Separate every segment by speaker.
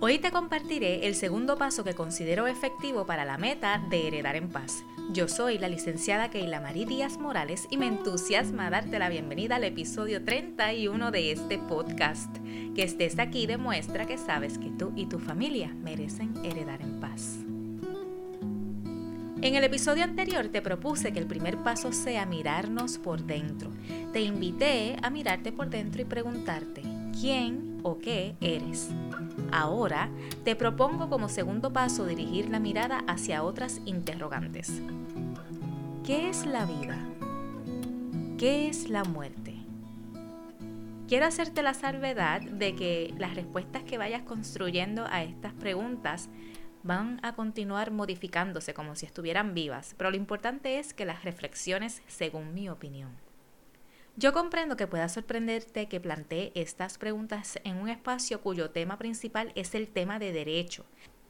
Speaker 1: Hoy te compartiré el segundo paso que considero efectivo para la meta de heredar en paz. Yo soy la licenciada Keila Marí Díaz Morales y me entusiasma darte la bienvenida al episodio 31 de este podcast. Que estés aquí demuestra que sabes que tú y tu familia merecen heredar en paz. En el episodio anterior te propuse que el primer paso sea mirarnos por dentro. Te invité a mirarte por dentro y preguntarte, ¿quién o qué eres? Ahora te propongo como segundo paso dirigir la mirada hacia otras interrogantes. ¿Qué es la vida? ¿Qué es la muerte? Quiero hacerte la salvedad de que las respuestas que vayas construyendo a estas preguntas van a continuar modificándose como si estuvieran vivas, pero lo importante es que las reflexiones según mi opinión. Yo comprendo que pueda sorprenderte que plantee estas preguntas en un espacio cuyo tema principal es el tema de derecho.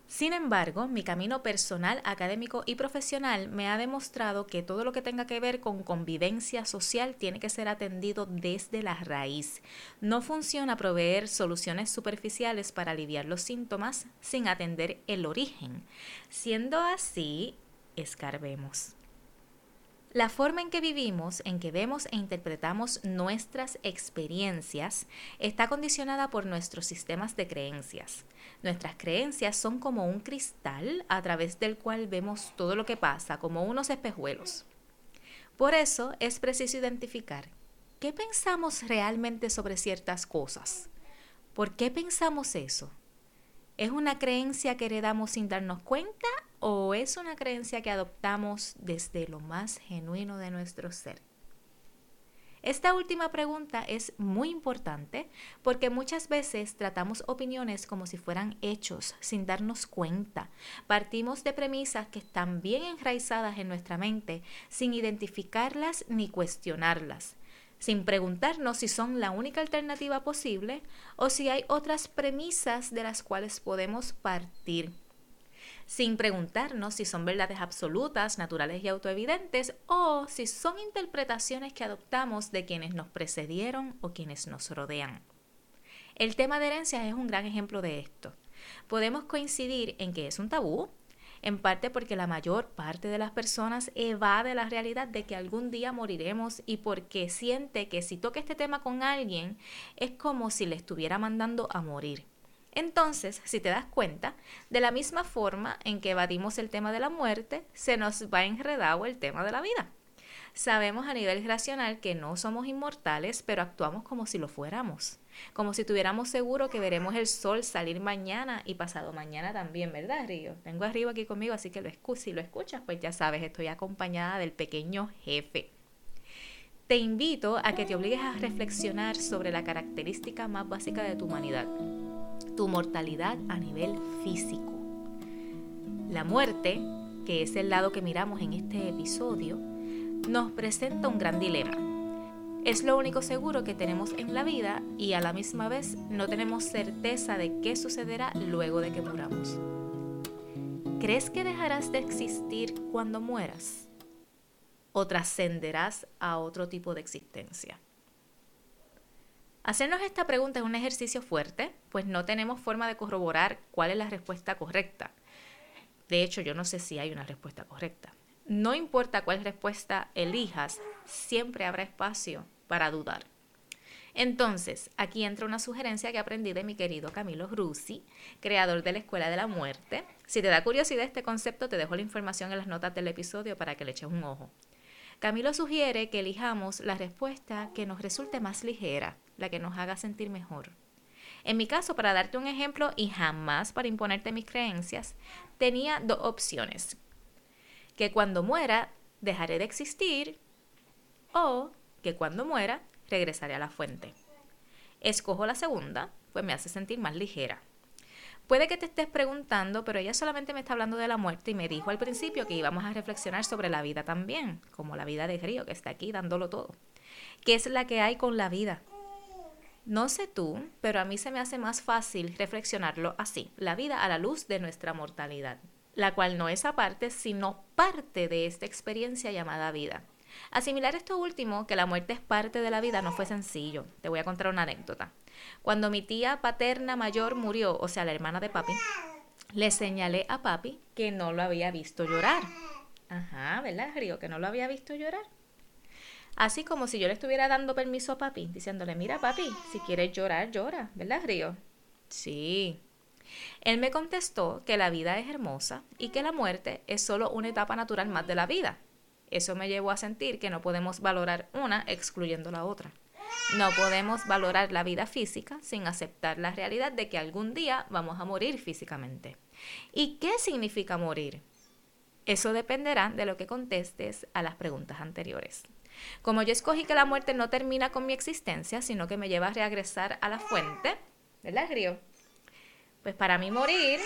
Speaker 1: Sin embargo, mi camino personal, académico y profesional me ha demostrado que todo lo que tenga que ver con convivencia social tiene que ser atendido desde la raíz. No funciona proveer soluciones superficiales para aliviar los síntomas sin atender el origen. Siendo así, escarbemos. La forma en que vivimos, en que vemos e interpretamos nuestras experiencias, está condicionada por nuestros sistemas de creencias. Nuestras creencias son como un cristal a través del cual vemos todo lo que pasa, como unos espejuelos. Por eso es preciso identificar qué pensamos realmente sobre ciertas cosas. ¿Por qué pensamos eso? ¿Es una creencia que heredamos sin darnos cuenta o es una creencia que adoptamos desde lo más genuino de nuestro ser? Esta última pregunta es muy importante porque muchas veces tratamos opiniones como si fueran hechos sin darnos cuenta. Partimos de premisas que están bien enraizadas en nuestra mente sin identificarlas ni cuestionarlas sin preguntarnos si son la única alternativa posible o si hay otras premisas de las cuales podemos partir sin preguntarnos si son verdades absolutas, naturales y autoevidentes o si son interpretaciones que adoptamos de quienes nos precedieron o quienes nos rodean. El tema de herencias es un gran ejemplo de esto. Podemos coincidir en que es un tabú, en parte porque la mayor parte de las personas evade la realidad de que algún día moriremos y porque siente que si toca este tema con alguien es como si le estuviera mandando a morir. Entonces, si te das cuenta, de la misma forma en que evadimos el tema de la muerte, se nos va enredado el tema de la vida. Sabemos a nivel racional que no somos inmortales, pero actuamos como si lo fuéramos. Como si tuviéramos seguro que veremos el sol salir mañana y pasado mañana también, ¿verdad, Río? Tengo arriba aquí conmigo, así que lo si lo escuchas, pues ya sabes, estoy acompañada del pequeño jefe. Te invito a que te obligues a reflexionar sobre la característica más básica de tu humanidad, tu mortalidad a nivel físico. La muerte, que es el lado que miramos en este episodio, nos presenta un gran dilema. Es lo único seguro que tenemos en la vida y a la misma vez no tenemos certeza de qué sucederá luego de que muramos. ¿Crees que dejarás de existir cuando mueras? ¿O trascenderás a otro tipo de existencia? Hacernos esta pregunta es un ejercicio fuerte, pues no tenemos forma de corroborar cuál es la respuesta correcta. De hecho, yo no sé si hay una respuesta correcta. No importa cuál respuesta elijas, siempre habrá espacio para dudar. Entonces, aquí entra una sugerencia que aprendí de mi querido Camilo Rusi, creador de la Escuela de la Muerte. Si te da curiosidad este concepto, te dejo la información en las notas del episodio para que le eches un ojo. Camilo sugiere que elijamos la respuesta que nos resulte más ligera, la que nos haga sentir mejor. En mi caso, para darte un ejemplo y jamás para imponerte mis creencias, tenía dos opciones. Que cuando muera dejaré de existir o que cuando muera regresaré a la fuente. Escojo la segunda, pues me hace sentir más ligera. Puede que te estés preguntando, pero ella solamente me está hablando de la muerte y me dijo al principio que íbamos a reflexionar sobre la vida también, como la vida de Río, que está aquí dándolo todo. ¿Qué es la que hay con la vida? No sé tú, pero a mí se me hace más fácil reflexionarlo así, la vida a la luz de nuestra mortalidad, la cual no es aparte, sino parte de esta experiencia llamada vida. Asimilar esto último, que la muerte es parte de la vida, no fue sencillo. Te voy a contar una anécdota. Cuando mi tía paterna mayor murió, o sea, la hermana de papi, le señalé a papi que no lo había visto llorar. Ajá, ¿verdad, Río? Que no lo había visto llorar. Así como si yo le estuviera dando permiso a papi, diciéndole, mira papi, si quieres llorar, llora, ¿verdad, Río? Sí. Él me contestó que la vida es hermosa y que la muerte es solo una etapa natural más de la vida. Eso me llevó a sentir que no podemos valorar una excluyendo la otra. No podemos valorar la vida física sin aceptar la realidad de que algún día vamos a morir físicamente. ¿Y qué significa morir? Eso dependerá de lo que contestes a las preguntas anteriores. Como yo escogí que la muerte no termina con mi existencia, sino que me lleva a regresar a la fuente, ¿verdad, Río? Pues para mí morir,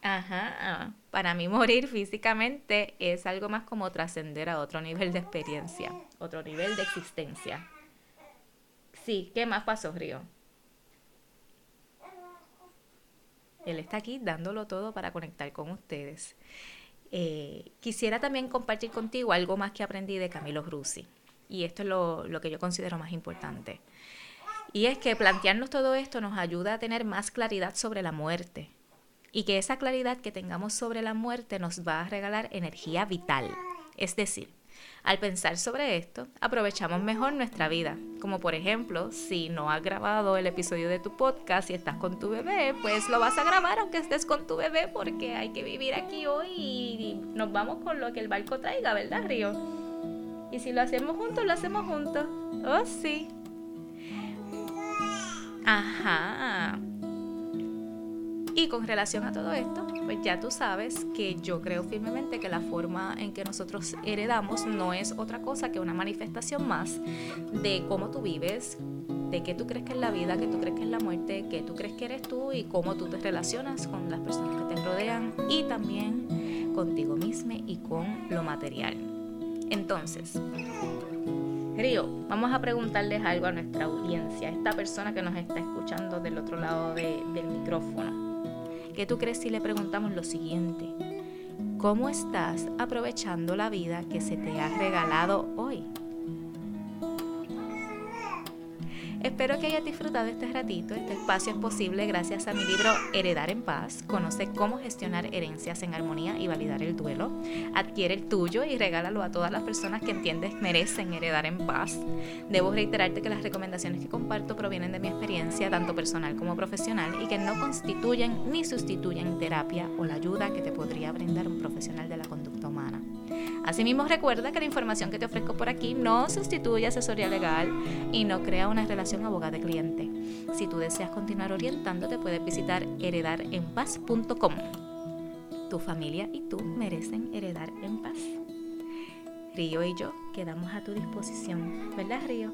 Speaker 1: ajá, para mí morir físicamente es algo más como trascender a otro nivel de experiencia, otro nivel de existencia. Sí, ¿qué más pasó, Río? Él está aquí dándolo todo para conectar con ustedes. Eh, quisiera también compartir contigo algo más que aprendí de Camilo Rusi. Y esto es lo, lo que yo considero más importante. Y es que plantearnos todo esto nos ayuda a tener más claridad sobre la muerte. Y que esa claridad que tengamos sobre la muerte nos va a regalar energía vital. Es decir, al pensar sobre esto, aprovechamos mejor nuestra vida. Como por ejemplo, si no has grabado el episodio de tu podcast y estás con tu bebé, pues lo vas a grabar aunque estés con tu bebé porque hay que vivir aquí hoy y nos vamos con lo que el barco traiga, ¿verdad, Río? Y si lo hacemos juntos, lo hacemos juntos. Oh, sí. Ajá. Y con relación a todo esto, pues ya tú sabes que yo creo firmemente que la forma en que nosotros heredamos no es otra cosa que una manifestación más de cómo tú vives, de qué tú crees que es la vida, qué tú crees que es la muerte, qué tú crees que eres tú y cómo tú te relacionas con las personas que te rodean y también contigo mismo y con lo material. Entonces, Río, vamos a preguntarles algo a nuestra audiencia, a esta persona que nos está escuchando del otro lado del micrófono. ¿Qué tú crees si le preguntamos lo siguiente? ¿Cómo estás aprovechando la vida que se te ha regalado hoy? Espero que hayas disfrutado este ratito. Este espacio es posible gracias a mi libro Heredar en Paz. Conoce cómo gestionar herencias en armonía y validar el duelo. Adquiere el tuyo y regálalo a todas las personas que entiendes merecen heredar en paz. Debo reiterarte que las recomendaciones que comparto provienen de mi experiencia, tanto personal como profesional, y que no constituyen ni sustituyen terapia o la ayuda que te podría brindar un profesional de la conducta humana. Asimismo, recuerda que la información que te ofrezco por aquí no sustituye asesoría legal y no crea una relación abogado-cliente. Si tú deseas continuar orientándote, puedes visitar heredarenpaz.com. Tu familia y tú merecen heredar en paz. Río y yo quedamos a tu disposición, ¿verdad, Río?